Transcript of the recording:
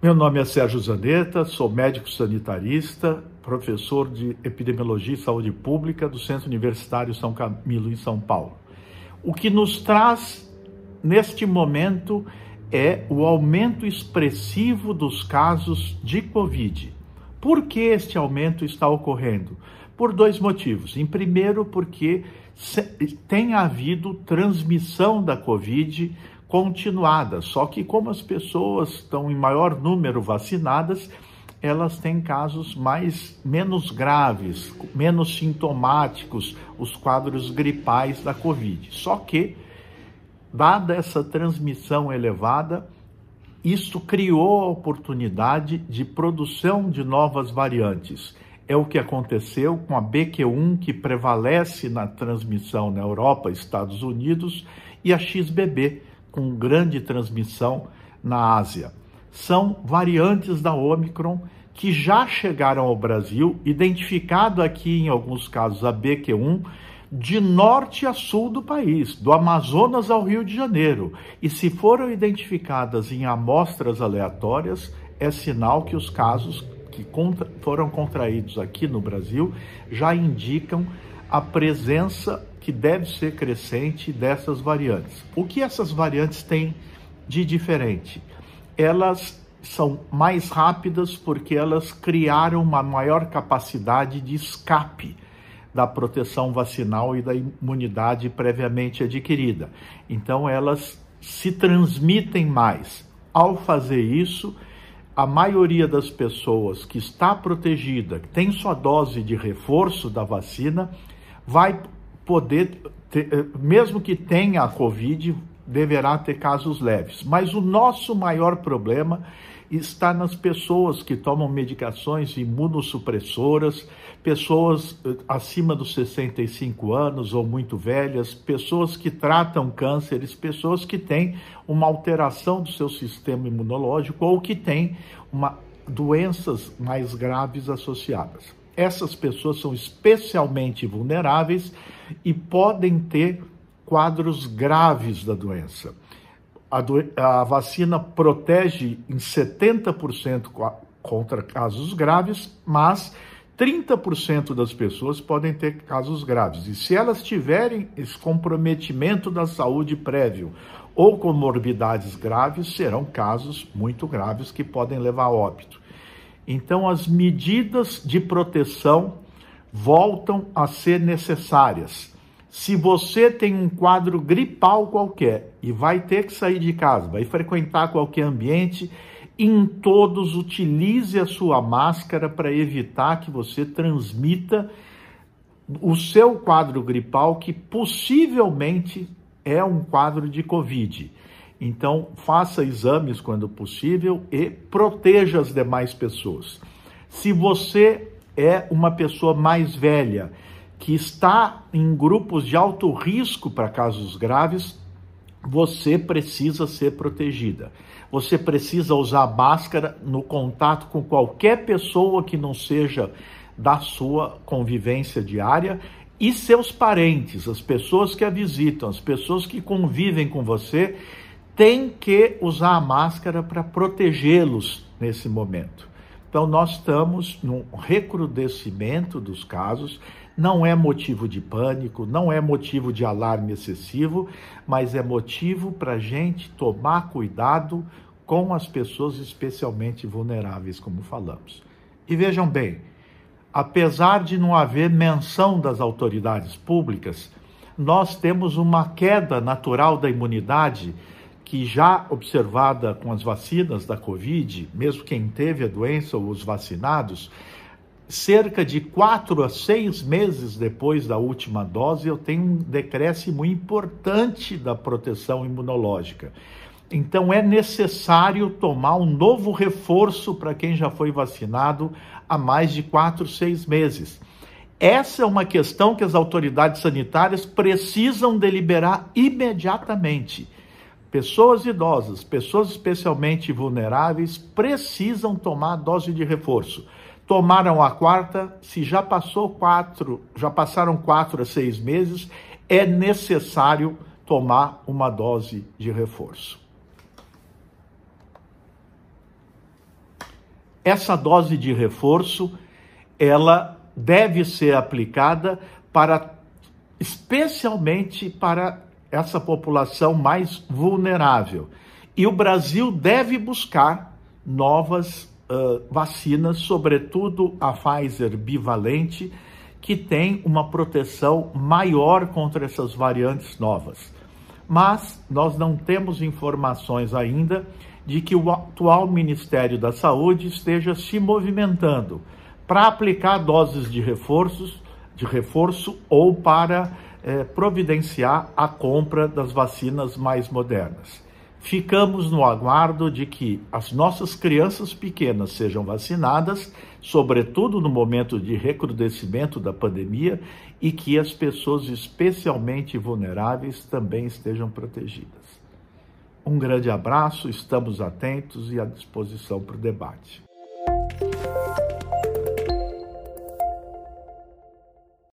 Meu nome é Sérgio Zanetta, sou médico sanitarista, professor de Epidemiologia e Saúde Pública do Centro Universitário São Camilo, em São Paulo. O que nos traz neste momento é o aumento expressivo dos casos de Covid. Por que este aumento está ocorrendo? Por dois motivos. Em primeiro, porque tem havido transmissão da Covid continuada. Só que como as pessoas estão em maior número vacinadas, elas têm casos mais menos graves, menos sintomáticos, os quadros gripais da Covid. Só que dada essa transmissão elevada, isso criou a oportunidade de produção de novas variantes. É o que aconteceu com a BQ1, que prevalece na transmissão na Europa, Estados Unidos, e a XBB, com grande transmissão na Ásia. São variantes da Omicron que já chegaram ao Brasil, identificado aqui em alguns casos a BQ1, de norte a sul do país, do Amazonas ao Rio de Janeiro. E se foram identificadas em amostras aleatórias, é sinal que os casos que contra, foram contraídos aqui no Brasil já indicam a presença que deve ser crescente dessas variantes. O que essas variantes têm de diferente? Elas são mais rápidas porque elas criaram uma maior capacidade de escape da proteção vacinal e da imunidade previamente adquirida. Então, elas se transmitem mais. Ao fazer isso, a maioria das pessoas que está protegida, que tem sua dose de reforço da vacina, vai poder, ter, eh, mesmo que tenha a Covid, deverá ter casos leves. Mas o nosso maior problema está nas pessoas que tomam medicações imunossupressoras, pessoas eh, acima dos 65 anos ou muito velhas, pessoas que tratam cânceres, pessoas que têm uma alteração do seu sistema imunológico ou que têm uma, doenças mais graves associadas. Essas pessoas são especialmente vulneráveis e podem ter quadros graves da doença a, do, a vacina protege em 70% contra casos graves, mas 30% das pessoas podem ter casos graves. E se elas tiverem esse comprometimento da saúde prévio ou comorbidades graves, serão casos muito graves que podem levar a óbito. Então, as medidas de proteção voltam a ser necessárias. Se você tem um quadro gripal qualquer e vai ter que sair de casa, vai frequentar qualquer ambiente, em todos utilize a sua máscara para evitar que você transmita o seu quadro gripal, que possivelmente é um quadro de Covid. Então, faça exames quando possível e proteja as demais pessoas. Se você é uma pessoa mais velha, que está em grupos de alto risco para casos graves, você precisa ser protegida. Você precisa usar máscara no contato com qualquer pessoa que não seja da sua convivência diária e seus parentes, as pessoas que a visitam, as pessoas que convivem com você, têm que usar a máscara para protegê-los nesse momento. Então, nós estamos num recrudescimento dos casos, não é motivo de pânico, não é motivo de alarme excessivo, mas é motivo para a gente tomar cuidado com as pessoas especialmente vulneráveis, como falamos. E vejam bem, apesar de não haver menção das autoridades públicas, nós temos uma queda natural da imunidade que já observada com as vacinas da Covid, mesmo quem teve a doença ou os vacinados, cerca de quatro a seis meses depois da última dose, eu tenho um decréscimo importante da proteção imunológica. Então é necessário tomar um novo reforço para quem já foi vacinado há mais de quatro, seis meses. Essa é uma questão que as autoridades sanitárias precisam deliberar imediatamente. Pessoas idosas, pessoas especialmente vulneráveis, precisam tomar dose de reforço. Tomaram a quarta, se já passou quatro, já passaram quatro a seis meses, é necessário tomar uma dose de reforço. Essa dose de reforço, ela deve ser aplicada para especialmente para essa população mais vulnerável. E o Brasil deve buscar novas uh, vacinas, sobretudo a Pfizer bivalente, que tem uma proteção maior contra essas variantes novas. Mas nós não temos informações ainda de que o atual Ministério da Saúde esteja se movimentando para aplicar doses de reforços, de reforço ou para eh, providenciar a compra das vacinas mais modernas ficamos no aguardo de que as nossas crianças pequenas sejam vacinadas, sobretudo no momento de recrudescimento da pandemia, e que as pessoas especialmente vulneráveis também estejam protegidas. Um grande abraço, estamos atentos e à disposição para o debate.